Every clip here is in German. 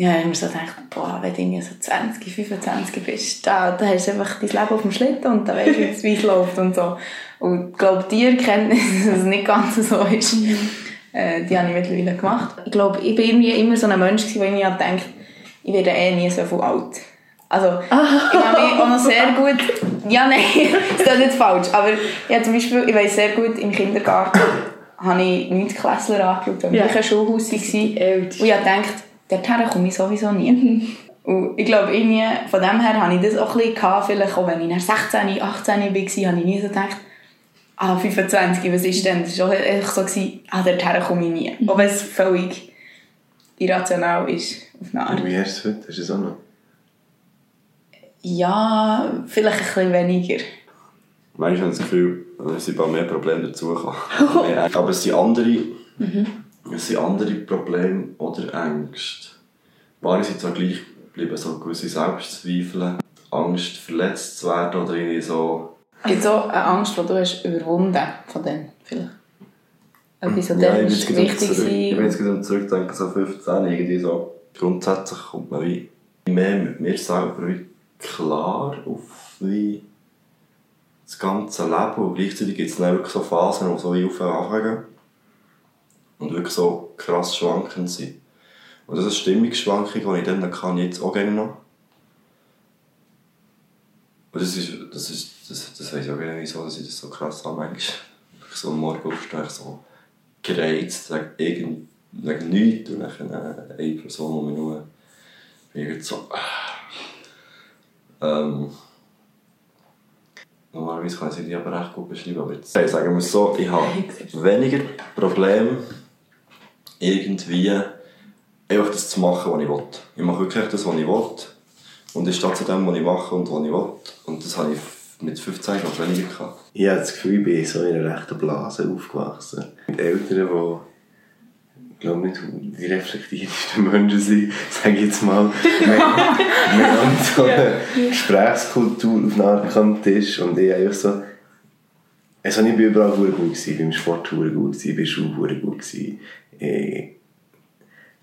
ja, ich habe mir so gedacht, boah, wenn du irgendwie so 20, 25 bist, da, da hast du einfach dein Leben auf dem Schlitten und da weißt du, wie es läuft und so. Und ich glaube, die Erkenntnis, dass es nicht ganz so ist, äh, die habe ich mittlerweile gemacht. Ich glaube, ich bin irgendwie immer so ein Mensch gewesen, der irgendwie denkt, ich werde eh nie so viel alt. Also, ich habe mich auch noch sehr gut, ja, nein, das ist nicht falsch, aber ja, zum Beispiel, ich weiß sehr gut, im Kindergarten habe ich 9. Klässler angeschaut, weil Ja. ja. im Schulhaus. Ältest. Und ich habe gedacht, dorthin komme ich sowieso nie. Und ich glaube, irgendwie, von dem her hatte ich das auch ein bisschen, gehabt, vielleicht auch wenn ich dann 16, 18 war, habe ich nie so gedacht, ah, 25, was ist denn? Das war auch einfach so, gewesen, ah, dorthin komme ich nie. Auch wenn es völlig irrational ist, auf eine Art. Und wie hast du es heute? Hast du es auch noch? Ja, vielleicht ein bisschen weniger. Manchmal habe ich das Gefühl, es sind bald mehr Probleme dazugekommen. Aber es sind andere, es sind andere Probleme oder Ängste. Manche sind zwar gleich geblieben, so gewisse Selbstzweifel, Angst, verletzt zu werden oder irgendwie so. Gibt es auch eine Angst, die du hast überwunden von denen vielleicht? Etwas, was Ja, ich ist bin wichtig zurück- ich bin jetzt gerade zurückdenken, so 15, irgendwie so. Grundsätzlich kommt man wie mehr mit mir selber wie klar auf wie das ganze Leben und gleichzeitig gibt es dann wirklich so Phasen, die so wie auf und anfangen und wirklich so krass schwankend sind. Und das ist eine Stimmungsschwankung, die ich dann kann, jetzt auch gerne noch. Und das ist, das ist, das, das weiss ich auch gerne wieso, dass ich das so krass habe manchmal. Ich so am Morgen aufstehe, ich so gereizt, wegen, irgend, wegen nichts und dann äh, eine Person, die mich nur irgendwie so... Ähm, normalerweise kann ich sie aber recht gut beschreiben, aber jetzt hey, sagen wir es so, ich habe weniger Probleme irgendwie einfach das zu machen, was ich will. Ich mache wirklich das, was ich will und ich stehe zu dem, was ich mache und was ich will und das habe ich mit 15 noch weniger gehabt. Ich habe das Gefühl, ich bin so in einer rechten Blase aufgewachsen. Mit Eltern, die ich glaube nicht die reflektiertesten Menschen sind, sage ich jetzt mal. Wir, wir haben so eine Gesprächskultur auf einer Art am Tisch und ich einfach so... Also ich bin überall gut gewesen, beim Sport gut gewesen, bei Schule verdammt gut gewesen.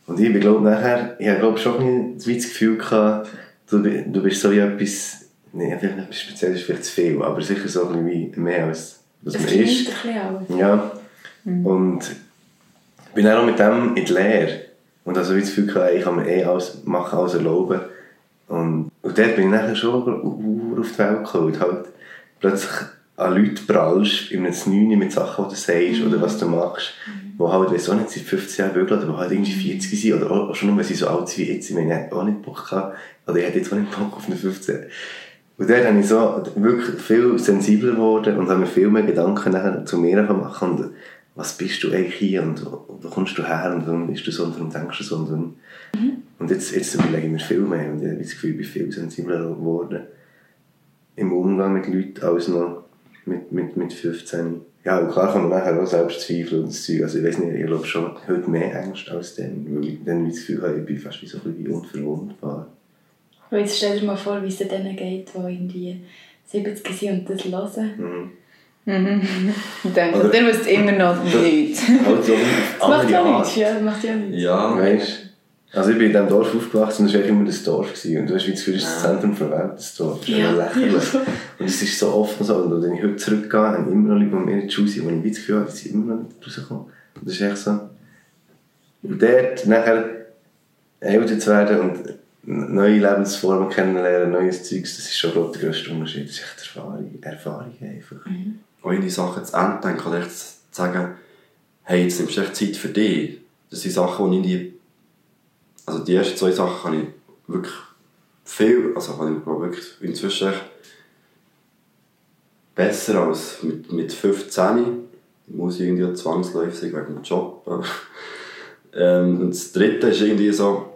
Und ich glaube nachher, ich glaube schon ein bisschen das Gefühl gehabt, du, du bist so wie etwas, nee, vielleicht etwas Spezielles vielleicht zu viel, aber sicher so ein bisschen mehr als was Es man ist. Ja. Und bin dann auch mit dem in die Lehre. Und also wie das Gefühl gehabt, ich kann mir eh alles machen, alles erlauben. Und, und dort bin ich nachher schon auf die Welt gekommen. Und halt plötzlich an Leute prallst, in einem Znüni mit Sachen, die du sagst oder was du machst, wo halt, weiss auch nicht, seit 15 Jahren bügeln oder wo halt irgendwie 40 sind oder auch schon nur, wenn sie so alt sind wie jetzt. Ich meine, auch nicht Bock gehabt, oder ich hätte jetzt auch nicht Bock auf eine 15. Und dort habe ich so wirklich viel sensibler geworden und habe mir viel mehr Gedanken nachher zu mir machen und was bist du eigentlich hier und wo wo kommst du her und warum bist du so und warum denkst du so und warum. Und jetzt, jetzt überlege ich mir viel mehr und ich habe das Gefühl, ich bin viel sensibler geworden im Umgang mit Leuten als noch mit, mit, mit 15. Ja, und klar kann man nachher auch selbst zweifeln und das Zeug. Also ich weiß nicht, ich glaube schon heute mehr Angst als dann, weil ich dann das Gefühl habe, ich bin fast wie so ein bisschen unverwundbar. Und jetzt stell dir mal vor, wie es denen geht, die irgendwie 70 sind und das hören. Mhm. Ich denke, Oder- der wisst immer noch nichts. Halt so Das macht ja nichts, ja, das macht ja nichts. Ja, Weißt also ich bin in diesem Dorf aufgewachsen und es war immer das Dorf. Gewesen. Und du hast wie das Gefühl, es ist das Zentrum der Welt, das Dorf. Das ist Ja, lächerlich. Und es ist so offen so. Und wenn ich heute zurückgehe, haben immer noch Leute, die mir in die sind, wo ich das Gefühl habe, die sind immer noch nicht rausgekommen. Und das ist echt so. Und dort nachher älter zu werden und neue Lebensformen kennenlernen, neues Zeugs, das ist schon glaub, der grösste Unterschied. Das ist echt Erfahrung, Erfahrung einfach. auch in die Sachen zu Ende denken oder echt zu sagen, hey, jetzt nimmst du echt Zeit für dich. Das sind Sachen, die ich nie... Also die ersten zwei Sachen kann ich wirklich viel, also kann ich glaube wirklich inzwischen besser als mit, mit 15. Muss ich irgendwie auch zwangsläufig wegen dem Job. ähm, und das dritte ist irgendwie so,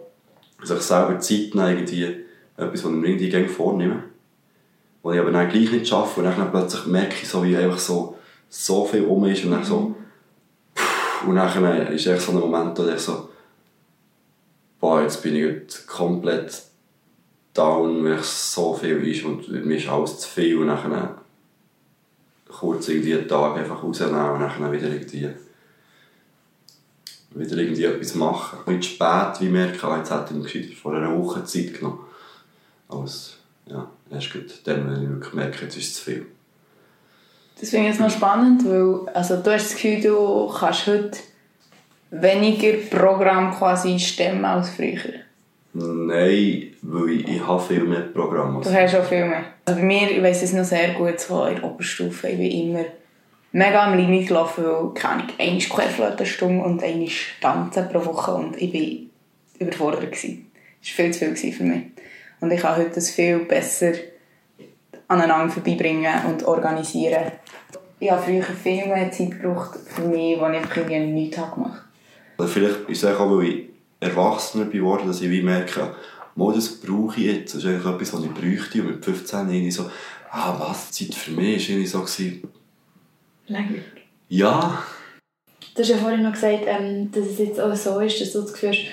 sich selber Zeit nehmen, irgendwie etwas, was ich mir irgendwie gerne vornehme wo ich aber dann gleich nicht schaffe und dann plötzlich merke ich so, wie einfach so, so viel um ist und dann so pff, und dann ist echt so ein Moment, wo ich so boah, jetzt bin ich heute komplett down, weil es so viel ist und mir ist alles zu viel und dann kurz irgendwie einen Tag einfach rausnehmen und dann wieder irgendwie wieder irgendwie etwas machen. Ein spät, wie ich merke, jetzt hätte ich mir gescheiter vor einer Woche Zeit genommen. Als, ja, erst gut, dann, wenn ich wirklich merke, jetzt ist es zu viel. Das finde ich jetzt noch spannend, weil also, du hast das Gefühl, du kannst heute weniger Programm quasi stemmen als früher. Nein, weil ich, ich habe viel mehr Programme. Du hast auch viel mehr. Also bei mir, ich weiss es noch sehr gut, so in der Oberstufe, ich bin immer mega am Limit gelaufen, weil, keine Ahnung, einmal Querflötenstunde und einmal Tanzen pro Woche und ich war überfordert. Gewesen. Das war viel zu viel für mich. Und ich kann heute das viel besser aneinander vorbeibringen und organisieren. Ich habe früher viel mehr Zeit gebraucht für mich, wo ich einfach irgendwie nichts habe gemacht Oder vielleicht ist es auch, weil ich erwachsener geworden dass ich wie merke, das brauche ich jetzt. Das ist eigentlich etwas, was ich bräuchte. Und mit 15 irgendwie so, ah, was, Zeit für mich, war irgendwie so, gewesen, Langweilig. ja, Du hast ja vorhin noch gesagt, ähm, dass es jetzt auch so ist, dass du das Gefühl hast,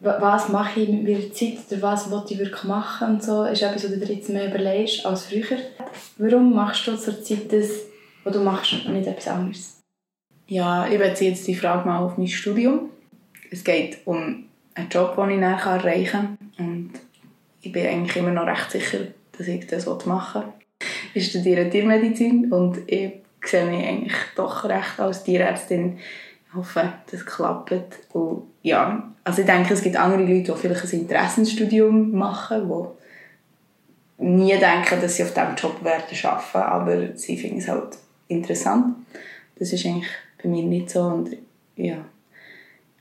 wa- was mache ich mit meiner Zeit oder was will ich wirklich machen und so, ist etwas, was du dir jetzt mehr überlegst als früher. Warum machst du zur Zeit das, was du machst und nicht etwas anderes? Ja, ich beziehe jetzt die Frage mal auf mein Studium. Es geht um einen Job, den ich nachher erreichen kann. Und ich bin eigentlich immer noch recht sicher, dass ich das machen will. Ich studiere Tiermedizin und ich sehe mich eigentlich doch recht als Tierärztin. Ich hoffe, das klappt. Und ja, also ich denke, es gibt andere Leute, die vielleicht ein Interessenstudium machen, die nie denken, dass sie auf diesem Job werden arbeiten, aber sie finden es halt interessant. Das ist eigentlich bei mir nicht so und ja,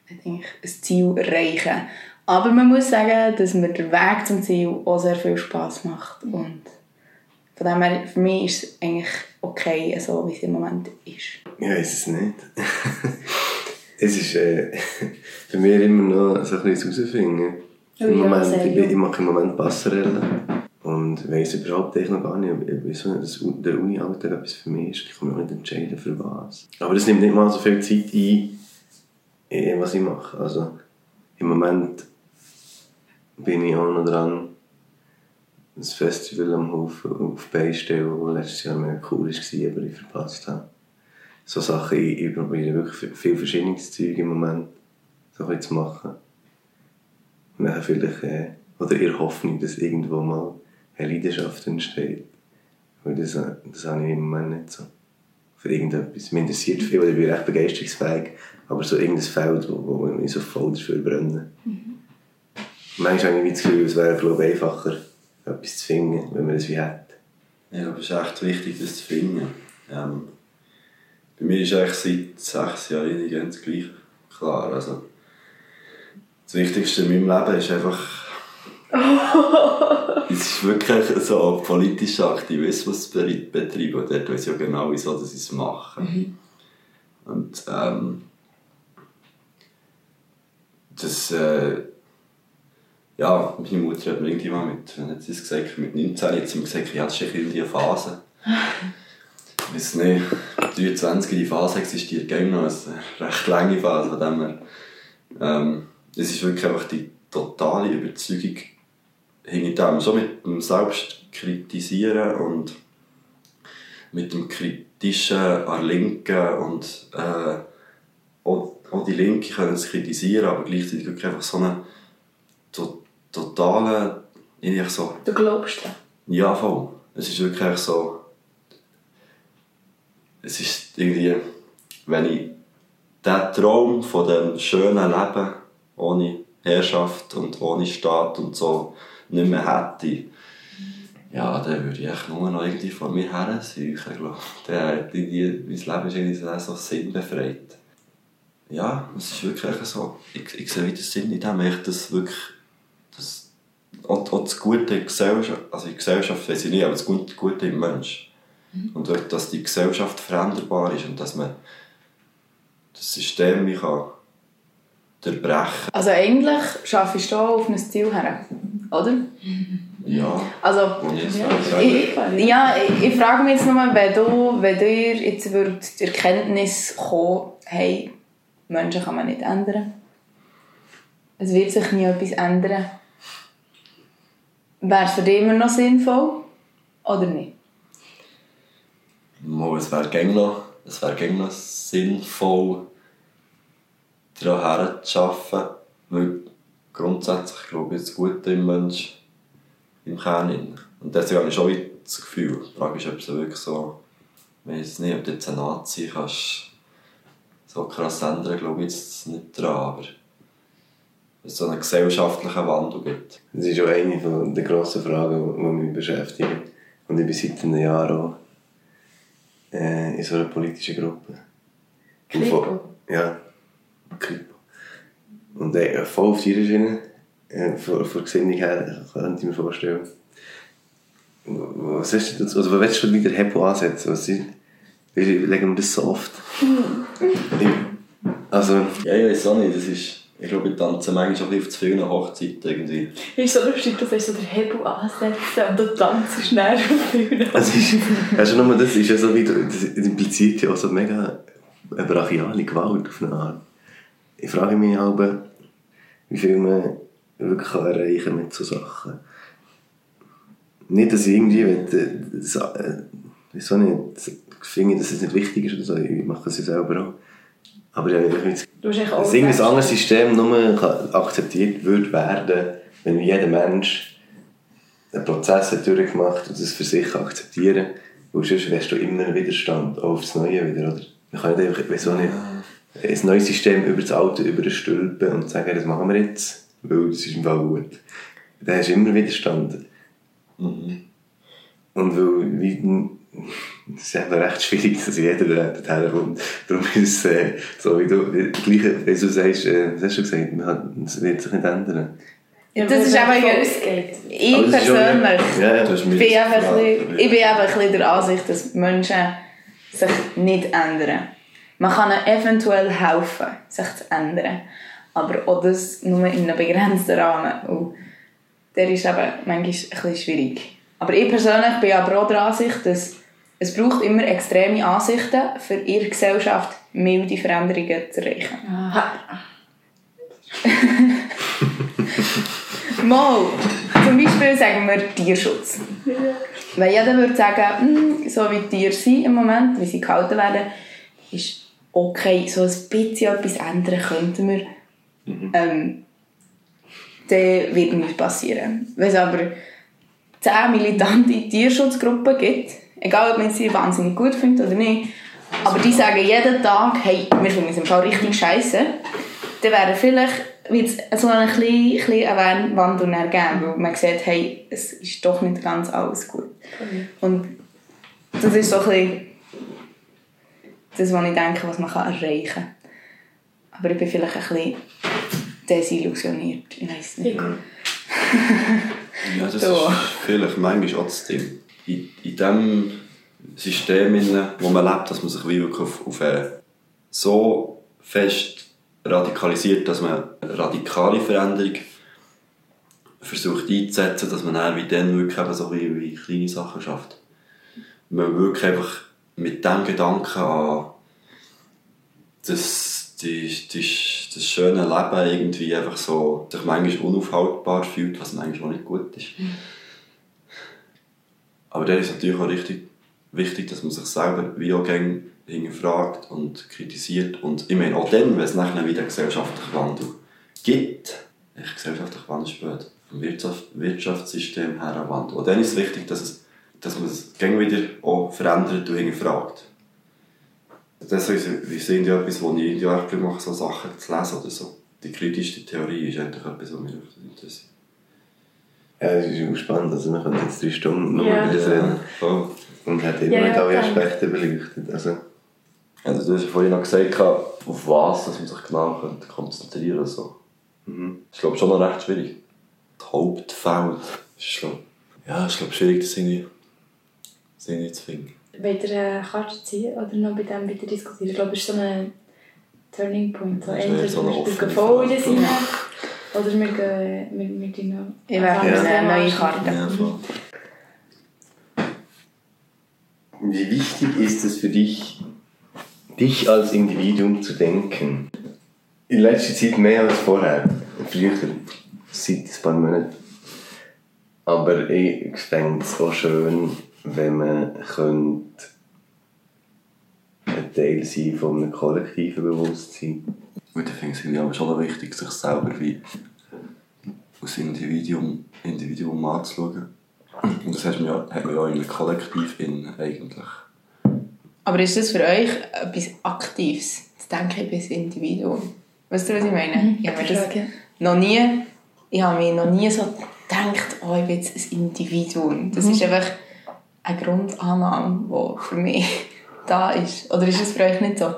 ich denke, ein Ziel erreichen. Aber man muss sagen, dass mir der Weg zum Ziel auch sehr viel Spass macht und von dem her, für mich ist es eigentlich okay, so wie es im Moment ist. Ich weiß es nicht. es ist äh, für mich immer noch so ein bisschen herausfinden. Oh Im Moment, ich, ich mache im Moment Passerelle und weiss überhaupt noch gar nicht, wieso das, der Uni-Alltag etwas für mich ist. Ich kann mich auch nicht entscheiden, für was. Aber es nimmt nicht mal so viel Zeit ein, was ich mache. Also im Moment bin ich auch noch dran, ein Festival am Hof auf die Beine zu stellen, das letztes Jahr mega cool war, aber ich verpasst habe. So Sachen, ich, ich probiere wirklich viel verschiedenes im Moment so zu machen. Und dann vielleicht, äh, oder ihr Hoffnung, dass irgendwo mal eine Leidenschaft entsteht. Weil das, das habe ich im Moment nicht so. Für irgendetwas. Mich interessiert viel, ich bin recht begeisterungsfähig, aber so irgendein Feld, wo, wo ich so voll dafür brenne. Manchmal habe ich das Gefühl, es wäre glaube ich, einfacher, etwas zu finden, wenn man es wie hat. Ja, aber es ist echt wichtig, das zu finden. Ähm, bei mir ist eigentlich seit sechs Jahren ganz gleich klar. Also, das Wichtigste in meinem Leben ist einfach. es ist wirklich so politischer Aktivismus betreiben. Und dort weiß ich ja genau, wieso dass ich es mache. Und ähm, das. Äh, ja, meine Mutter hat mir irgendwann mal mit, wenn hat sie es gesagt, mit 19 hat sie mir gesagt, ja, das ist irgendwie eine Phase. Ich weiß nicht, 23 die Phase existiert gerne noch, es ist eine recht lange Phase, von dem her. Ähm, es ist wirklich einfach die totale Überzeugung hinter dem, so mit dem Selbstkritisieren und mit dem Kritischen an Linken und äh, auch, auch die Linke können es kritisieren, aber gleichzeitig wirklich einfach so eine to totale, irgendwie so, Du glaubst dran. ja voll. Es ist wirklich so, es ist irgendwie, wenn ich den Traum von dem schönen Leben ohne Herrschaft und ohne Staat und so nicht mehr hätte, ja, dann würde ich echt nur noch irgendwie vor mir her suchen, glaube ich. Dann, irgendwie, mein Leben ist irgendwie so, sinnbefreit. Ja, es ist wirklich so, ich, ich sehe wieder Sinn in dem, ich das wirklich, das, auch, auch das Gute in Gesellschaft, also in Gesellschaft weiß ich nicht, aber das Gute, Gute im Mensch. Und auch, dass die Gesellschaft veränderbar ist und dass man das System kann durchbrechen Also eigentlich schaffst du auch auf ein Ziel her, oder? Ja, Also, Ja. ich ja, ich, ich frage mich jetzt nur, wenn du, wenn du jetzt würdet die Erkenntnis kommen, hey, Menschen kann man nicht ändern. Es wird sich nie etwas ändern. Wäre es für dich immer noch sinnvoll? Oder nicht? Mal, es wäre gäng noch, es wäre noch sinnvoll, daran herzuarbeiten, weil grundsätzlich glaube ich das Gute im Mensch im Kern drin. Und deswegen habe ich schon wieder das Gefühl, die Frage ist, ob es wirklich so, ich weiß nicht, ob du jetzt ein Nazi kannst so krass ändern, glaube ich jetzt nicht dran, aber es so einen gesellschaftlichen Wandel gibt. Das ist auch eine von der grossen Fragen, die mich beschäftigen. Und ich bin seit einem Jahr auch äh, in so einer politischen Gruppe. Kripo? Ja, Kripo. Und äh, voll auf die Schiene, äh, von, von der Gesinnung her, könnte ich mir vorstellen. Was hast du dazu, also wo willst du wieder Hebel ansetzen? Was ist, wie legen wir das so oft? Also, Ja, ich weiß auch nicht, das ist, ich glaube, ich tanze manchmal bisschen auf zu vielen Hochzeiten irgendwie. Ist so lustig, du so den Hebel ansetzen und du tanzt schnell auf Bühne. Es ist, weißt du, nur das ist ja so wie, das impliziert ja auch so mega eine brachiale Gewalt auf eine Art. Ich frage mich aber, wie viel man wirklich kann erreichen mit so Sachen. Nicht, dass ich irgendwie, äh, das, äh, wieso nicht, ich finde, dass es nicht wichtig ist oder so, ich mache es ja selber auch. Aber ja, ich dass irgendein anderes System nur kann akzeptiert würde werden, wenn jeder Mensch einen Prozess hat durchgemacht und das für sich kann akzeptieren kann. sonst wärst du immer Widerstand auch aufs Neue wieder, oder? Man kann nicht einfach, wieso nicht, ein neues System über das Alte überstülpen und sagen, das machen wir jetzt, weil das ist im Fall gut. Dann hast du immer Widerstand. Mhm. Und weil, wie, es ist einfach recht schwierig, dass jeder äh, dorthin kommt. Darum ist es äh, so, wie du, äh, gleiche, wie du sagst, äh, was hast du gesagt, man kann, es wird sich nicht ändern. Ja, Das ist aber ausgeht. Ich Aber persönlich Ja, ja. Bin, bisschen, ich bin eben ein bisschen der Ansicht, dass Menschen sich nicht ändern. Man kann ihnen eventuell helfen, sich zu ändern. Aber auch das nur in einem begrenzten Rahmen. Und der ist eben manchmal ein bisschen schwierig. Aber ich persönlich bin aber auch der Ansicht, dass es braucht immer extreme Ansichten, für ihre Gesellschaft milde Veränderungen zu erreichen. Mal, zum Beispiel sagen wir Tierschutz. Wenn jeder würde sagen, «Hm, so wie Tiere sind im Moment, wie sie gehalten werden, ist okay, so ein bisschen etwas ändern könnten wir, ähm, dann wird nichts passieren. Wenn es aber 10 militante Tierschutzgruppen gibt, egal ob man sie wahnsinnig gut findet oder nicht, aber die sagen jeden Tag, hey, wir finden es im Fall richtig scheiße, dann wäre vielleicht wird es so einen kleinen, kleinen Wandel dann geben, weil man sieht, hey, es ist doch nicht ganz alles gut. Und das ist so ein bisschen das, was ich denke, was man kann erreichen kann. Aber ich bin vielleicht ein bisschen desillusioniert, ich weiß nicht. Ja, das So. ist vielleicht manchmal auch das Ding. In, in dem System, in wo man lebt, dass man sich wirklich auf, auf eine so fest radikalisiert, dass man eine radikale Veränderung versucht einzusetzen, dass man dann wie dann wirklich eben so wie, wie kleine Sachen schafft. Man wirklich einfach mit dem Gedanken an das, die, die, das schöne Leben irgendwie einfach so sich manchmal unaufhaltbar fühlt, was manchmal auch nicht gut ist. Aber dann ist es natürlich auch richtig wichtig, dass man sich selber wie auch gerne hinterfragt und kritisiert. Und ich meine, auch dann, wenn es nachher wieder einen gesellschaftlichen Wandel gibt, echt gesellschaftlich Wandel später, vom Wirtschaft, Wirtschaftssystem her einen Wandel. Und dann ist es wichtig, dass, es, dass man es gerne wieder auch verändert und hinterfragt. Das ist, wir sind ja etwas, wo ich irgendwie auch mache, so Sachen zu lesen oder so. Die kritische Theorie ist eigentlich etwas, was mich interessiert. Ja, das ist auch spannend. Also, wir können jetzt drei Stunden nur Ja. über das reden. voll. Und hat immer Ja, nicht alle Aspekte beleuchtet. Also, Also, du hast ja vorhin noch gesagt, auf was dass man sich genau könnte konzentrieren könnte. So. mhm. Das ist, glaube ich, schon noch recht schwierig. Das Hauptfeld ist, glaub, ja, ist, glaube schwierig, das irgendwie, das irgendwie zu finden. Wollt ihr eine Karte ziehen oder noch bei dem weiter diskutieren? Ich glaube, es ist so ein Turning Point. So entweder so wir schauen voll in hinein oder wir gehen wir tun noch... Ich werfe ein Ja. eine neue. Karte. Ja, voll. Wie wichtig ist es für dich, dich als Individuum zu denken? In letzter Zeit mehr als vorher. Früher, seit ein paar Monaten. Aber ich fände es auch schön, wenn man könnte ein Teil sein von einem kollektiven Bewusstsein. Und ich finde es aber schon wichtig, sich selber wie als Individuum, Individuum anzuschauen. Und das hat man ja, hat man ja in einem Kollektiv in, eigentlich. Aber ist das für euch etwas Aktives, das Denken bis Individuum? Weißt du, was ich meine? Ich habe das noch nie, ich habe mir noch nie so gedacht, oh, ich bin jetzt ein Individuum. Das ist einfach eine Grundannahme, die für mich da ist. Oder ist es für euch nicht so?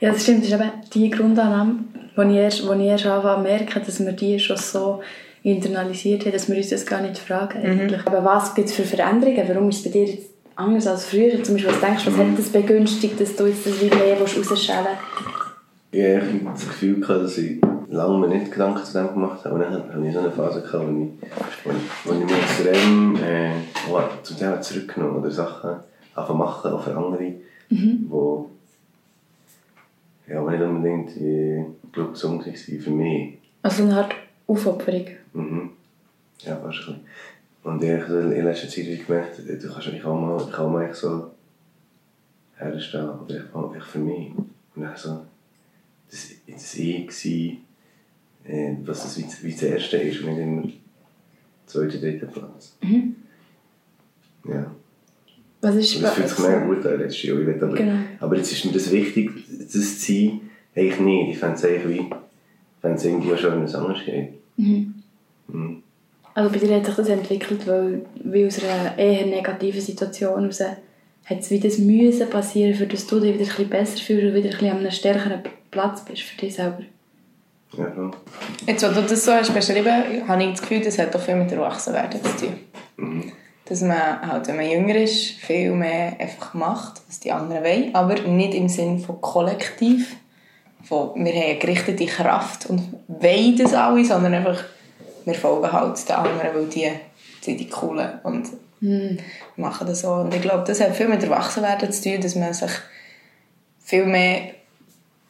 Ja, das stimmt. Das ist eben die Grundannahme, wo ich erst, wo ich erst anfange zu merken, dass wir die schon so internalisiert haben, dass wir uns das gar nicht fragen. Eigentlich. Aber was gibt es für Veränderungen? Warum ist es bei dir jetzt anders als früher? Zum Beispiel, was denkst du, was hat das begünstigt, dass du jetzt das wie mehr rausschälen willst? Ich hatte das Gefühl, dass ich lange mir nicht Gedanken zu dem gemacht habe. Und dann hatte ich so eine Phase, gehabt, wo ich, wo ich, ich mich extrem äh, zu dem zurückgenommen oder Sachen anfangen machen, auch für andere, wo, ja, wo nicht unbedingt äh, gesund waren für mich. Also eine Art Aufopferung. Mhm. Ja, fast ein bisschen. Und ich habe in letzter Zeit gemerkt, du kannst eigentlich auch mal, ich kann mal so herstellen, oder ich echt für mich. Und dann so, das, das Ich sein, äh, was das wie, wie das Erste ist und nicht immer zweiter, dritter Platz. Ja. Was ist Und das fühlt sich mega gut an letztes Jahr. Aber, Genau. aber jetzt ist mir das wichtig, das sein, eigentlich nicht. Ich fände es eigentlich wie, wenn es irgendwie auch schon wenn es anders geht. Mhm. Also bei dir hat sich das entwickelt, weil, weil aus einer eher negativen Situation heraus hat es wie das müssen passieren, für dass du dich wieder ein bisschen besser fühlst und wieder ein bisschen an einem stärkeren Platz bist für dich selber. Ja. Jetzt, wo du das so hast beschrieben, habe ich das Gefühl, das hat auch viel mit Erwachsenwerden zu tun. Dass man, halt, wenn man jünger ist, viel mehr einfach macht, was die anderen wollen, aber nicht im Sinn von kollektiv, von wir haben eine gerichtete Kraft und wollen das alle, sondern einfach, wir folgen halt den anderen, weil die sind die Coolen und machen das so. Und ich glaube, das hat viel mit Erwachsenwerden zu tun, dass man sich viel mehr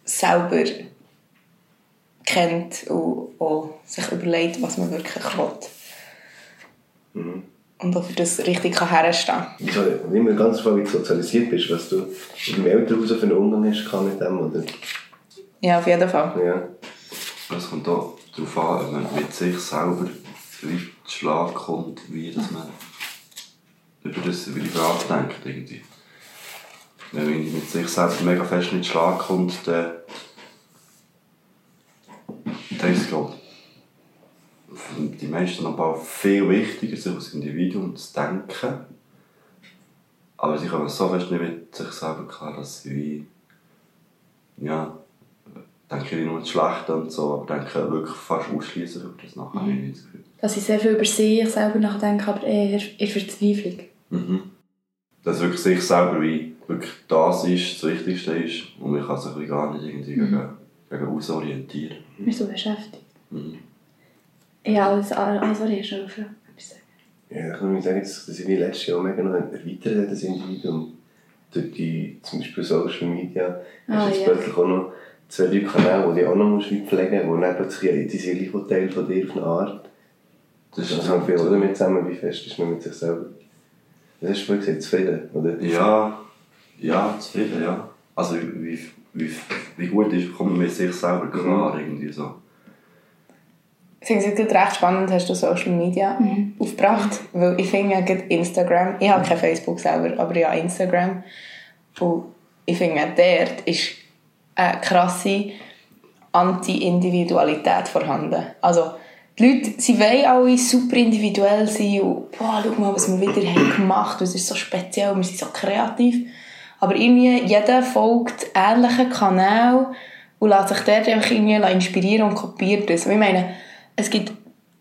selber kennt und auch sich überlegt, was man wirklich will. Und auch für das richtig kann herstehen kann. Wieso, nicht mehr ganz voll, wie du sozialisiert bist, was du in deinem Elternhaus für einen Umgang hast gehabt mit dem, oder? Ja, auf jeden Fall. Ja. Es kommt auch darauf an, ob man mit sich selber Schlag kommt, wie dass man über, das, über die Frage denkt. Irgendwie. Wenn man irgendwie mit sich selber mega fest nicht zu Schlag kommt, dann, dann ist glaube die meisten aber viel wichtiger, sich als Individuum zu denken. Aber sie kommen so fest nicht mit sich selber klar, dass sie wie, ja, denke ich nur das Schlechte und so, aber denke wirklich fast ausschließlich über das nachher. nicht das Gefühl. Dass ich sehr viel über sich selber nachdenke, aber eher in Verzweiflung. Mhm. Dass wirklich sich selber wie wirklich das ist, das Wichtigste ist und man kann sich gar nicht irgendwie gegen, gegen ausorientieren. Ich bin so beschäftigt. Mhm. Ja, alles, alles was ich schon aufhören. Ja, ich muss sagen, dass ich wie letztes Jahr mega noch erweitert habe, das Individuum. Durch die, zum Beispiel Social Media, Ah, hast du jetzt ja. plötzlich auch noch zwei, drei Kanäle, die du auch noch musst pflegen musst, wo dann plötzlich ja, die sind gleich Teil von dir auf eine Art. Das Das ist hängt viel damit zusammen, wie fest ist man mit sich selber. Das hast du vorhin gesagt, zufrieden, oder? Ja, ja, zufrieden, ja. Also wie, wie, wie gut ist, kommt man mit sich selber klar irgendwie so. Ich finde es gerade recht spannend, hast du Social Media aufgebracht, weil ich finde ja gerade Instagram, ich habe kein Facebook selber, aber ja Instagram und ich finde dort ist eine krasse Anti-Individualität vorhanden. Also die Leute, sie wollen alle super individuell sein und boah, schau mal, was wir wieder haben gemacht, es ist so speziell, wir sind so kreativ. Aber irgendwie, jeder folgt ähnlichen Kanälen und lässt sich dort einfach irgendwie inspirieren und kopiert das. Und ich meine, es gibt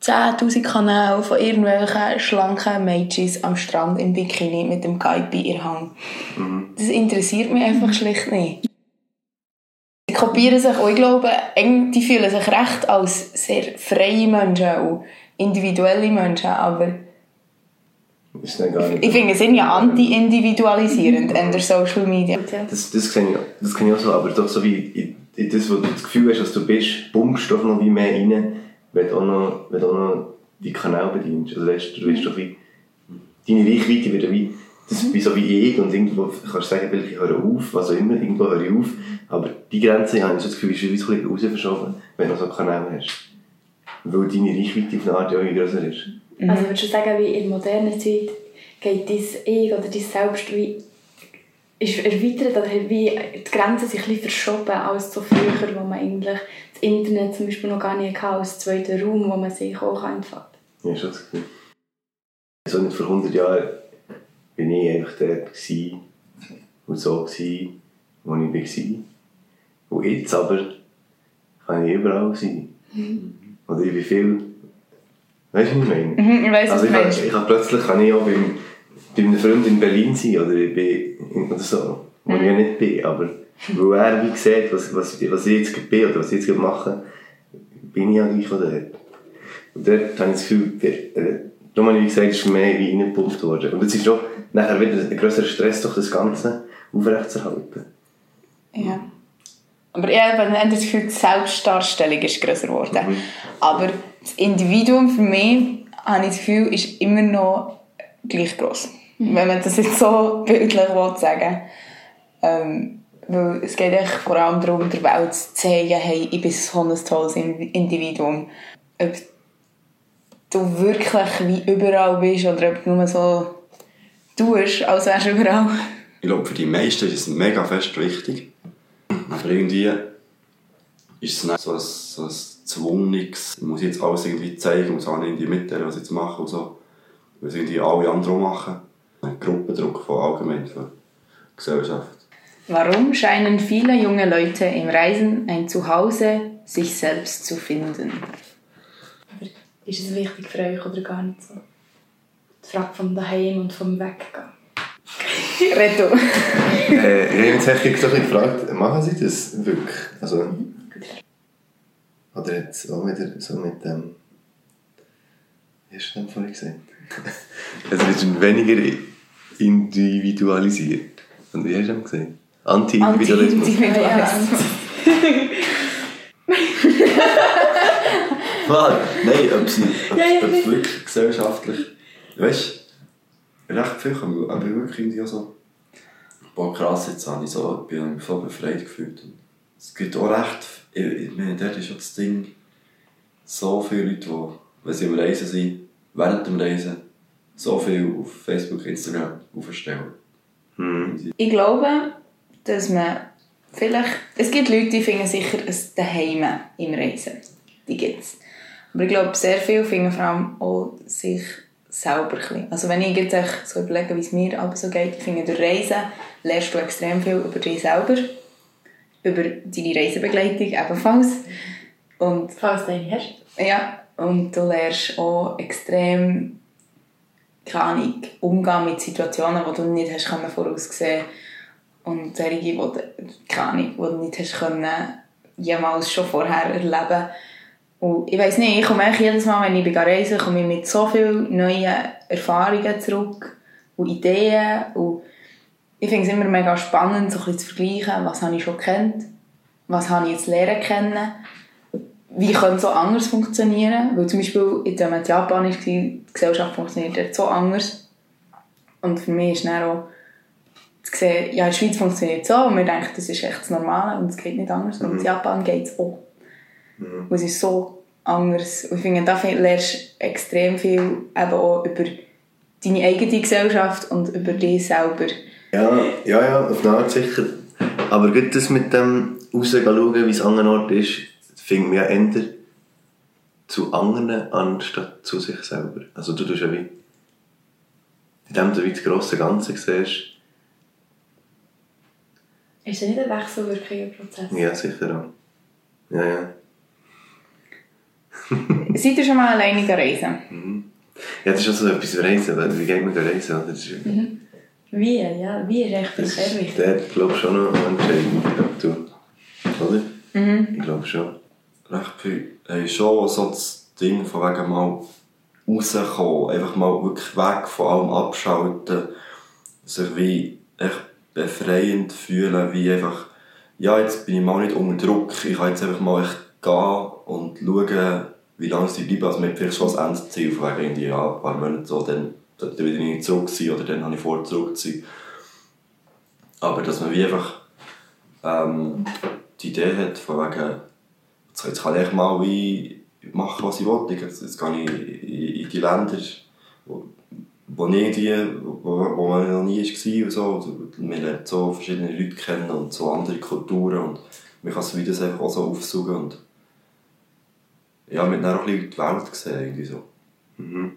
10'000 Kanäle von irgendwelchen schlanken Mädchen am Strand im Bikini mit dem Gaipi in der Hand. Das interessiert mich einfach schlicht nicht. Die kopieren sich und ich glaube, die fühlen sich recht als sehr freie Menschen und individuelle Menschen, aber ist dann gar nicht. ich finde, sie sind ja anti-individualisierend in der Social Media. Das, das, sehe ich, das kenne ich auch so, aber doch so wie in, in das, wo du das Gefühl hast, dass du bist, pumpst doch noch wie mehr rein, wenn du auch noch, wenn du auch noch die Kanäle bedienst. Also weißt, du, weißt doch wie, deine Reichweite wird ja wie Das ist wie so wie ich und irgendwo kannst du sagen, vielleicht ich höre auf, was auch immer, irgendwo höre ich auf. Aber die Grenze, habe ich so das Gefühl, ist wie so ein bisschen wenn du so Kanäle hast. Weil deine Reichweite auf eine Art ja auch grösser ist. Also würdest du sagen, wie in der modernen Zeit geht dein Ich oder dein Selbst wie ist erweitert oder wie die Grenzen sich ein verschoben als so früher, wo man eigentlich das Internet zum Beispiel noch gar nicht hatte, als zweiter Raum, wo man sich auch entfalten Ja, schon das Gefühl. So nicht vor 100 Jahren bin ich einfach dort gewesen und so gewesen, wo ich war. Und jetzt aber kann ich überall sein. Oder ich bin viel... Weißt du, was ich meine? Mhm, ich was Also ich, kann, ich kann plötzlich kann ich auch beim, bei einem Freund in Berlin sein oder ich bin in- oder so, wo ich ja nicht bin, aber weil er wie sieht, was, was, was ich jetzt bin oder was ich jetzt mache, bin ich ja gleich von dort. Und dort habe ich das Gefühl, äh, darum habe ich wie gesagt, es ist mehr wie reingepumpt worden. Und jetzt ist auch nachher wieder ein grösserer Stress, durch das Ganze aufrechtzuerhalten. Ja. Aber ich habe eher das Gefühl, die Selbstdarstellung ist grösser geworden. Aber das Individuum für mich, habe ich das Gefühl, ist immer noch gleich gross. Wenn man das jetzt so bildlich will sagen ähm, weil es geht echt vor allem darum, der Welt zu zeigen, hey, ich bin so ein tolles In- Individuum. Ob du wirklich wie überall bist oder ob du nur so tust, als wärst du überall. Ich glaube, für die meisten ist es mega fest wichtig. Aber irgendwie ist es nicht so ein, so ein zwungenes, ich muss jetzt alles irgendwie zeigen, muss auch irgendwie mitteilen, was ich jetzt mache und so. Weil es irgendwie alle anderen auch machen. Ein Gruppendruck von allgemein für die Gesellschaft. Warum scheinen viele junge Leute im Reisen ein Zuhause sich selbst zu finden? Ist es wichtig für euch oder gar nicht so? Die Frage vom Daheim und vom Weggehen. Reto. Äh, ich habe jetzt so ein bisschen gefragt, machen sie das wirklich? Also, oder jetzt auch wieder so mit dem. Wie hast du denn vorhin gesagt? es ist weniger individualisiert. Und wie hast du denn gesagt? Anti-Individualismus. Anti-Individualismus. Mann, nein, ob sie ob, Ja, ja, ob wirklich gesellschaftlich. Weißt du, recht viel man aber wirklich irgendwie auch so. Boah, krass, jetzt habe ich so, ich bin mich so befreit gefühlt. Und es gibt auch recht. Ich, ich meine, dort ist ja das Ding, so viele Leute, die, wenn sie am Reisen sind, während dem Reisen, so viel auf Facebook, Instagram aufstellen. Hm. Ich glaube, dass man vielleicht... Es gibt Leute, die finden sicher ein Daheim im Reisen. Die gibt es. Aber ich glaube, sehr viele finden vor allem auch sich selber ein. Also wenn ich jetzt echt so überlege, wie es mir aber so geht, ich finde, durch Reisen lernst du extrem viel über dich selber, über deine Reisebegleitung ebenfalls. Und Falls du eine hast. Ja, und du lernst auch extrem keine Ahnung, umgehen mit Situationen, die du nicht hast können voraussehen und solche, die du, keine Ahnung, die du nicht hast können, jemals schon vorher erleben und ich weiss nicht, ich komme eigentlich jedes Mal, wenn ich reise, komme ich mit so vielen neuen Erfahrungen zurück und Ideen und ich finde es immer mega spannend, so ein bisschen zu vergleichen, was habe ich schon kennt, was habe ich jetzt lernen kennen wie könnte so anders funktionieren? Weil zum Beispiel, man in Japan war, die Gesellschaft funktioniert dort so anders. Und für mich ist dann auch zu sehen, ja, in der Schweiz funktioniert es so und wir denken, das ist echt das Normale und es geht nicht anders. Und in Japan geht es auch. Und es ist so anders. Und ich finde, da lernst du extrem viel eben auch über deine eigene Gesellschaft und über dich selber. Ja, ja, ja, auf eine Art sicher. Aber gut, das mit dem rausgehen, schauen, wie es an anderen Ort ist, findet man ja eher zu anderen anstatt zu sich selber. Also du tust ja wie, indem du wie das grosse Ganze siehst, Ist das nicht ein wechselwirkender Prozess? ja sicher auch. Ja, ja. Seid ihr schon mal alleine reisen? Ja, das ist auch so etwas Reisen, weil wie geht man reisen? Oder? Das ist, Wie? Ja, wie ist echt das sehr wichtig. dort, glaube schon noch entscheidend, ob du, oder? Ich glaube schon. recht viel. Hey, schon so das Ding von wegen mal rauskommen, einfach mal wirklich weg von allem abschalten, sich wie echt befreiend fühlen, wie einfach, ja, jetzt bin ich mal nicht unter Druck, ich kann jetzt einfach mal echt gehen und schauen, wie lange sie bleiben. Also man hat vielleicht schon das Endziel von wegen irgendwie, ja, ein paar Monate so, dann dort wieder nicht zurück sein oder dann habe ich vor, zurück zu sein. Aber dass man wie einfach ähm, die Idee hat, von wegen, jetzt, jetzt kann ich mal wie machen, was ich will. Jetzt, jetzt gehe ich in, die Länder, wo, wo, nie die, wo, wo man noch nie war und so. Also, man lernt so verschiedene Leute kennen und so andere Kulturen und man kann das einfach auch so aufsuchen und ja, man hat dann auch ein bisschen die Welt gesehen, irgendwie so. Mhm.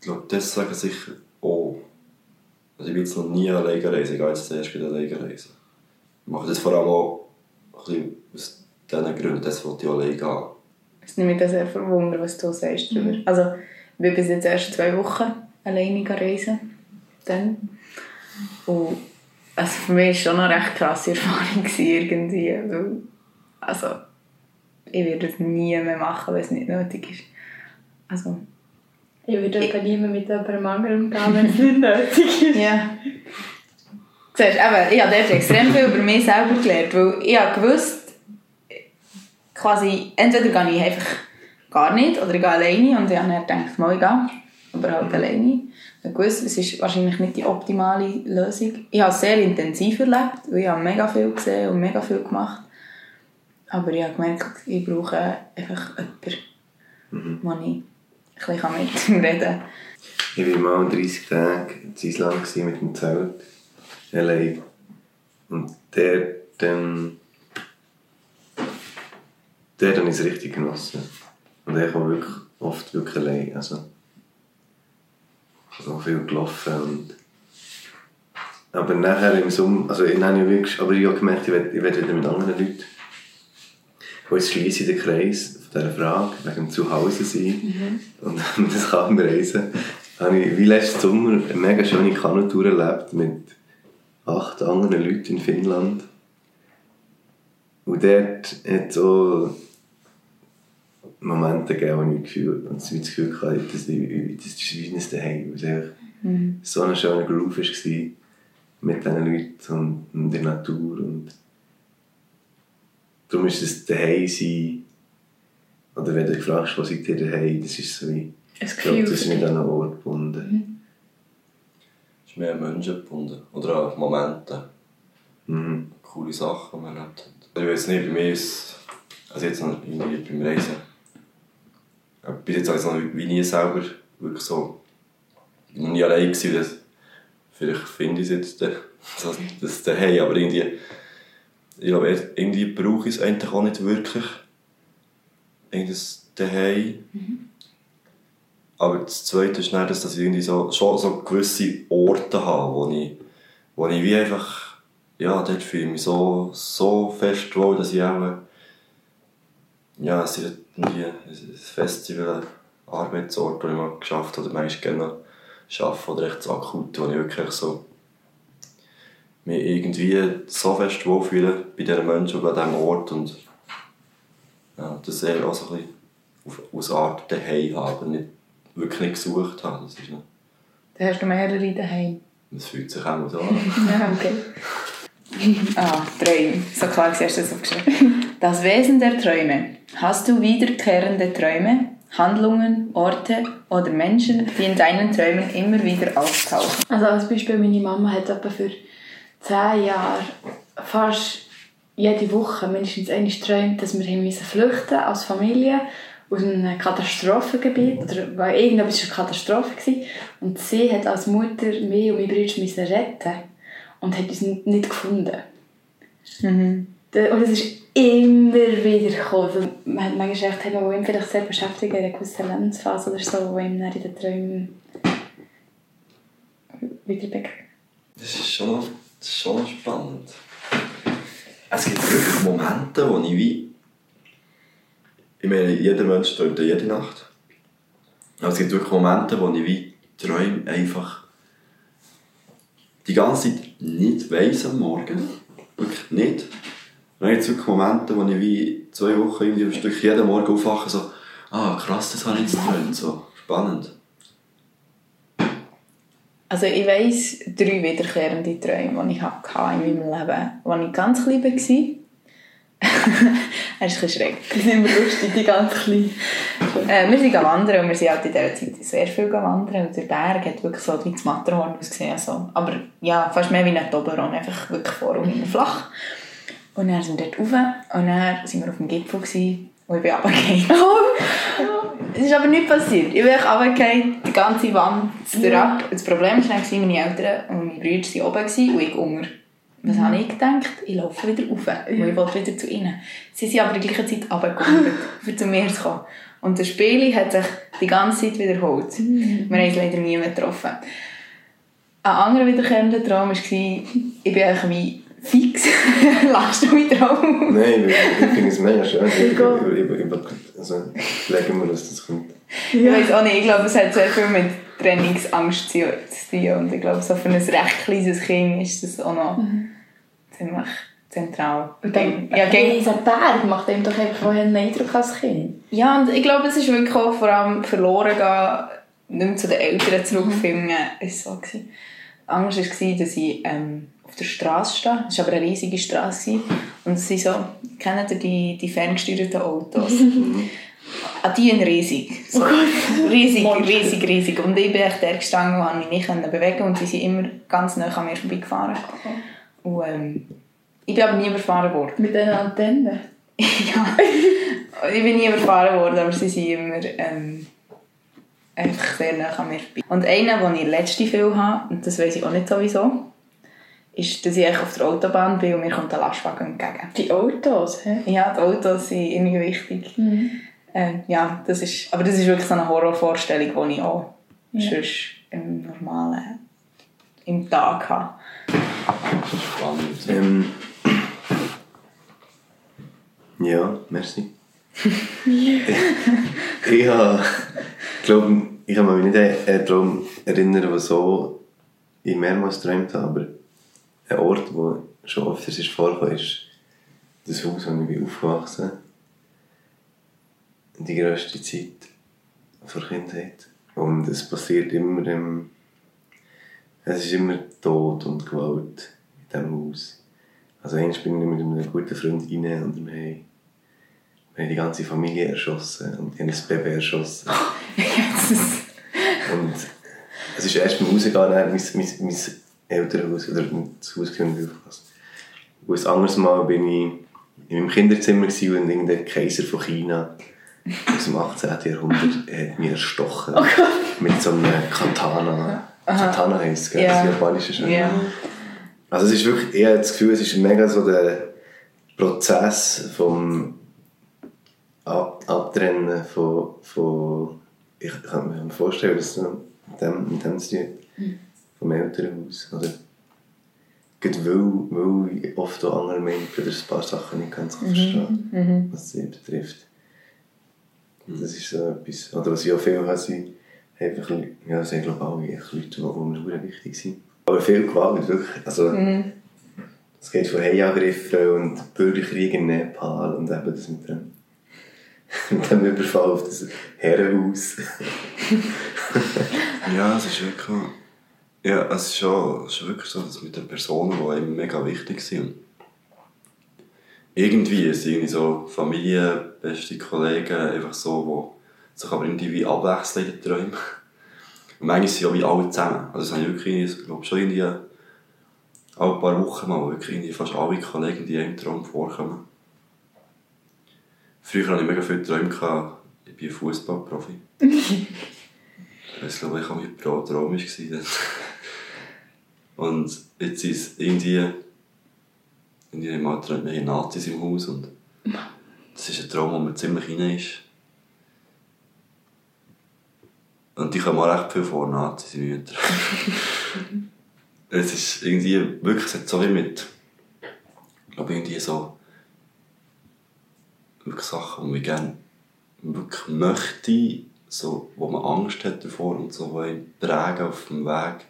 Ich glaube, deswegen sicher auch. Also ich bin jetzt noch nie alleine reisen, ich gehe jetzt zuerst wieder alleine reisen. Ich mache das vor allem auch ein bisschen aus diesen Gründen, das wollte ich alleine gehen. Es nimmt mich sehr verwundert, was du sagst darüber. Also, ich bin bis jetzt erst zwei Wochen alleine reisen. Dann. Und also für mich war es schon eine recht krasse Erfahrung irgendwie. Weil, also, ich würde es nie mehr machen, wenn es nicht nötig ist. Also, Ich würde etwa niemand mit jemandem anderem gehen, wenn es nicht nötig ist. ja. Siehst, eben, ich habe dort extrem viel über mich selber gelernt, weil ich habe gewusst, quasi, entweder gehe ich einfach gar nicht oder ich gehe alleine und ich habe dann gedacht, mal ich gehe, aber halt alleine. Ich habe gewusst, es ist wahrscheinlich nicht die optimale Lösung. Ich habe es sehr intensiv erlebt, weil ich habe mega viel gesehen und mega viel gemacht. Aber ich habe gemerkt, ich brauche einfach jemanden, wo ich ein bisschen mit ihm reden kann. Ich war mal 30 Tage in Island mit dem Zelt. Allein. Und der dann. Der habe ich es richtig genossen. Und ich war wirklich oft wirklich allein. Also. So viel gelaufen und. Aber nachher im Sommer, also ich habe wirklich, aber ich habe gemerkt, ich will wieder mit anderen Leuten. Und jetzt schließe ich den Kreis von dieser Frage, wegen dem Zuhause sein und das kann reisen. habe ich wie letzten Sommer eine mega schöne Kanutour erlebt mit acht anderen Leuten in Finnland. Und dort hat es auch Momente gegeben, wo ich gefühlt, und das Gefühl hatte, das, wie- das ist wie ein Zuhause. Weil es einfach so ein schöner Groove war mit diesen Leuten und, und der Natur. Und darum ist es daheim sein, oder wenn du dich fragst, was seid ihr daheim, das ist so wie, ich glaube, das ist nicht an einen Ort gebunden. Es ist mehr an Menschen gebunden. Oder an Momente. Mhm. Coole Sachen, die man erlebt hat. Ich weiß nicht, bei mir ist also jetzt noch irgendwie beim Reisen. Bis jetzt habe ich es noch wie nie selber wirklich so. Ich war noch nie allein. Gewesen, das, vielleicht finde ich es jetzt, da- das, das daheim, aber irgendwie. Ich glaube, irgendwie brauche ich es eigentlich auch nicht wirklich. Irgendwas daheim. Aber das Zweite ist dann, dass ich irgendwie so, schon so gewisse Orte habe, wo ich, wo ich wie einfach, ja, dort fühle ich mich so, so fest wohl, dass ich auch, ja, es ist irgendwie ein Festival, ein Arbeitsort, wo ich mal geschafft habe, oder manchmal gerne arbeite, oder echt so akut, wo ich wirklich so mich irgendwie so fest wohlfühle bei diesen Menschen und an diesem Ort und ja, das eher auch so ein bisschen auf, aus Art daheim haben, nicht wirklich nicht gesucht habe. Das, ist noch, Da hast du mehrere daheim. das fühlt sich auch so an. Ja, okay. ah, Träume. So klar hast du das aufgeschrieben. Das Wesen der Träume. Hast du wiederkehrende Träume, Handlungen, Orte oder Menschen, die in deinen Träumen immer wieder auftauchen? Also als Beispiel, meine Mama hat etwa für 10 Jahre fast jede Woche mindestens einmal geträumt, dass wir haben müssen flüchten als Familie aus einem Katastrophengebiet. Oder, weil irgendetwas war eine Katastrophe. Gewesen. Und sie hat als Mutter mich und meine Brüder müssen retten und hat uns nicht gefunden. Da- Und es ist immer wieder gekommen. Man hat manchmal echt, hat man ihn vielleicht sehr beschäftigt in einer gewissen Lebensphase oder so, wo ihm dann in den Träumen wieder begegnet. Das ist schon das ist schon spannend. Es gibt wirklich Momente, wo ich wie. Ich meine, jeder Mensch träumt jede Nacht. Aber es gibt wirklich Momente, wo ich wie träume einfach die ganze Zeit nicht weiss am Morgen. Wirklich nicht. Dann gibt es wirklich Momente, wo ich wie zwei Wochen irgendwie am Stück jeden Morgen aufwache, so, ah krass, das habe ich jetzt geträumt. So, spannend. Also ich weiss drei wiederkehrende Träume, die ich hatte in meinem Leben. Als ich ganz klein war, er ist ein schräg. Die sind immer lustig, die ganz kleinen. Äh, wir sind wandern und wir sind halt in dieser Zeit sehr viel wandern und der Berg hat wirklich so wie das Matterhorn ausgesehen. Also. Aber ja, fast mehr wie ein Toblerone, einfach wirklich vor und hinten flach. Und dann sind wir dort rauf und dann sind wir auf dem Gipfel gewesen, und ich bin runtergefallen. Es ist aber nichts passiert. Ich bin runtergefallen, die ganze Wand ja. Das Problem war dann, meine Eltern und meine Brüder waren oben und ich unter. Was habe ich gedacht? Ich laufe wieder rauf, weil ich wollte wieder zu ihnen. Sie sind aber in der gleichen Zeit runtergekommen, um zu mir zu kommen. Und das Spiel hat sich die ganze Zeit wiederholt. Mhm. Wir haben es leider nie mehr getroffen. Ein anderer wiederkehrender Traum war, ich bin eigentlich wie fix. Lachst du wieder auf? Nein, ich, ich finde es mega schön. Ich, ich, ich, also, legen wir, dass das kommt. Ja. Ich weiß auch nicht, ich glaube, es hat sehr viel mit Trainingsangst zu tun. Und ich glaube, so für ein recht kleines Kind ist das auch noch mhm. ziemlich zentral. Und dann, ja, gegen dieser Berg macht ihm doch einfach einen Eindruck als Kind. Ja, und ich glaube, es ist wirklich auch vor allem verloren gehen, nicht mehr zu den Eltern zurückfinden. Mhm. War so. Angst war, dass ich ähm, auf der Straße stehe. Es war aber eine riesige Straße. Und sind so, kennt ihr die, die ferngesteuerten Autos? Ah, die sind riesig. So. Oh riesig, riesig, riesig. Und ich bin echt der gestanden konnte mich nicht bewegen und sie sind immer ganz nah an mir vorbeigefahren. Okay. Und ähm, ich bin aber nie überfahren worden. Mit diesen Antennen? ja. ich bin nie überfahren worden, aber sie sind immer ähm, einfach sehr nah an mir vorbei. Und einer, den ich letzte Film habe, und das weiß ich auch nicht sowieso, ist, dass ich auf der Autobahn bin und mir kommt ein Lastwagen entgegen. Die Autos, hä? Ja, die Autos sind irgendwie wichtig. Mhm. Äh, ja, das ist, aber das ist wirklich so eine Horrorvorstellung, die ich auch ja. sonst im normalen, im Tag habe. Spannend. Ähm, ja, merci. ich habe, glaube, ich kann mich nicht an Traum erinnern, der so ich mehrmals geträumt habe, aber ein Ort, wo schon oft ist vorgekommen, ist das Haus, wo ich aufgewachsen bin. Die grösste Zeit der Kindheit. Und es passiert immer im es ist immer Tod und Gewalt in diesem Haus. Also einmal bin ich mit einem guten Freund rein und wir haben, wir haben die ganze Familie erschossen und die haben das Baby erschossen. und es ist erst beim Rausgehen, mein, mein, mein Elternhaus oder das Haus gehört Und ein anderes Mal bin ich in meinem Kinderzimmer und irgendein Kaiser von China aus dem 18. Jahrhundert hat mich erstochen. Oh mit so einem Katana. Aha. Katana heisst es, yeah. das japanische Schwert. Yeah. Also es ist wirklich, ich habe das Gefühl, es ist mega so der Prozess vom Ab Abtrennen von, von ich kann mir vorstellen, dass es mit dem, mit dem zu tun mhm. Elternhaus. Oder gerade weil, weil ich oft auch andere Menschen ein paar Sachen nicht ganz mhm. verstehen mhm. was sie betrifft. Das ist so etwas, oder was ich auch viel habe, sind einfach, ja, das sind glaube ich alle Leute, die, die mir wichtig sind. Aber viel Gewalt, wirklich, also mhm. es geht von Heiangriffen und Bürgerkrieg in Nepal und eben das mit dem mit dem Überfall auf das Herrenhaus. ja, es ist wirklich ja, es ist schon, es ist wirklich so, dass mit den Personen, die einem mega wichtig sind. Irgendwie sind irgendwie so Familie, beste Kollegen, einfach so, die sich aber irgendwie abwechseln in den Träumen. Und manchmal sind ja wie alle zusammen. Also das habe ich wirklich, ich glaube schon irgendwie alle paar Wochen mal wirklich irgendwie fast alle Kollegen, die einem Traum vorkommen. Früher hatte ich mega viele Träume, ich bin Fußballprofi. ich glaube, ich habe mein Traum war. Und jetzt ist es irgendwie, in ihrem Alter wir haben Nazis im Haus und das ist ein Traum, wo man ziemlich rein ist. Und die kommen auch recht viel vor, Nazis in Mütter. es ist irgendwie, wirklich, es hat so wie mit, ich glaube irgendwie so, wirklich Sachen, die man gerne wirklich möchte, so, wo man Angst hat davor und so, die prägen auf dem Weg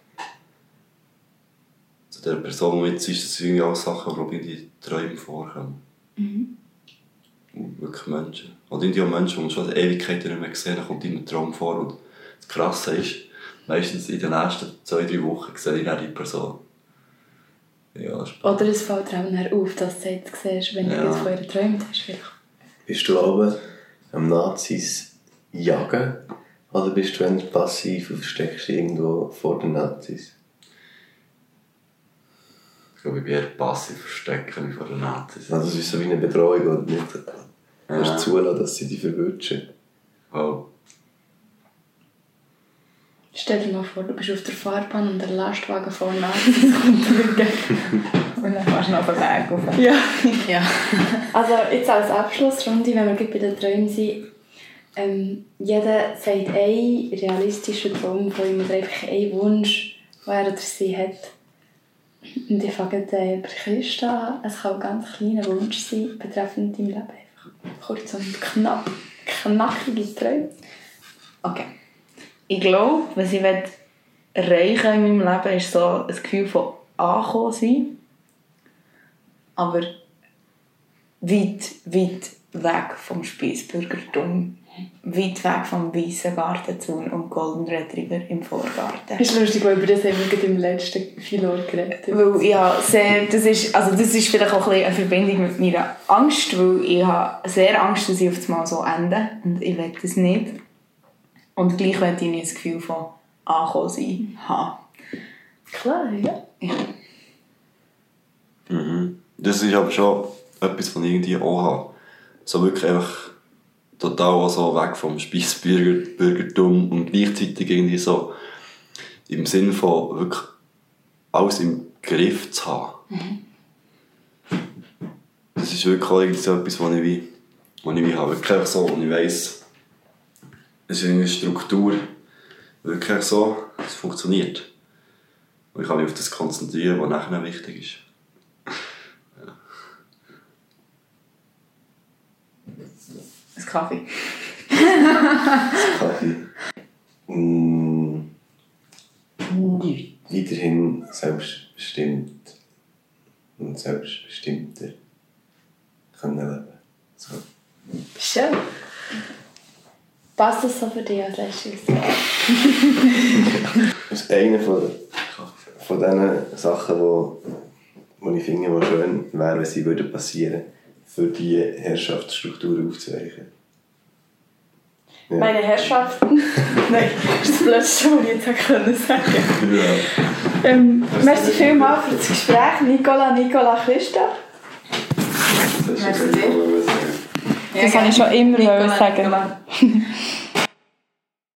der Person, die jetzt ist, das irgendwie auch Sachen, die in die Träume vorkommen. Mhm. wirklich Menschen. Oder die Menschen, die man schon Ewigkeiten nicht mehr gesehen haben, kommt in einem Traum vor. Und das Krasse ist, meistens in den nächsten zwei, drei Wochen sehe ich dann die Person. Ja, Oder es fällt dir auch auf, dass du jetzt siehst, wenn du Ja. jetzt von ihr geträumt hast. Vielleicht. Bist du aber am Nazis jagen? Oder bist du passiv und versteckst dich irgendwo vor den Nazis? Ich glaube, ich bin eher passiv verstecken wie vor den Nazis. Also es ist so wie eine Bedrohung und nicht Ja. kannst zulassen, dass sie dich verwünschen. Oh. Stell dir mal vor, du bist auf der Fahrbahn und der Lastwagen vorne an kommt. Und dann fährst du noch auf den Weg rauf. Ja. Ja. Also jetzt als Abschlussrunde, wenn wir bei den Träumen sind. Ähm, jeder sagt einen realistischen Traum von ihm oder einfach einen Wunsch, den er oder sie hat. Und ich fange äh, bei Christa an. Es kann ein ganz kleiner Wunsch sein, betreffend dein Leben. Einfach kurz und knapp, knackige Träume. Okay. Ich glaube, was ich erreichen in meinem Leben ist so ein Gefühl von angekommen sein. Aber weit, weit weg vom Spießbürgertum. Weit weg vom weißen Gartenzaun und Golden Retriever im Vorgarten. Das ist lustig, weil über das haben wir gerade im letzten Philor geredet. Weil ja, sehr, das ist, also das ist vielleicht auch ein bisschen eine Verbindung mit meiner Angst, weil ich habe sehr Angst, dass ich auf einmal so ende und ich will das nicht. Und gleich will ich nicht das Gefühl von angekommen sein haben. Klar, ja. Ja. Mhm. Das ist aber schon etwas von irgendwie auch habe. So wirklich einfach total auch so weg vom Speisbürgertum und gleichzeitig irgendwie so im Sinn von wirklich alles im Griff zu haben. Das ist wirklich auch irgendwie so etwas, was ich wie, was ich wie habe. Wirklich so, und ich weiss, es ist eine Struktur, wirklich so, es funktioniert. Und ich kann mich auf das konzentrieren, was nachher wichtig ist. Ein Kaffee. Kaffee. Mm, weiterhin selbstbestimmt und selbstbestimmter können leben. So. Schön. Passt das so für dich als letztes? Das ist eine von, von diesen Sachen, wo, wo ich finde, wo schön wäre, wenn sie würden passieren für die Herrschaftsstruktur aufzuweichen. Ja. Meine Herrschaften. Nein, das ist das Letzte, was ich jetzt sagen Ja. ähm, Merci vielmals für das Gespräch, Nicola, Nicola, Christa. Das ist Merci das, was ich sagen Das wollte ich schon immer Nicola, sagen. Nicola.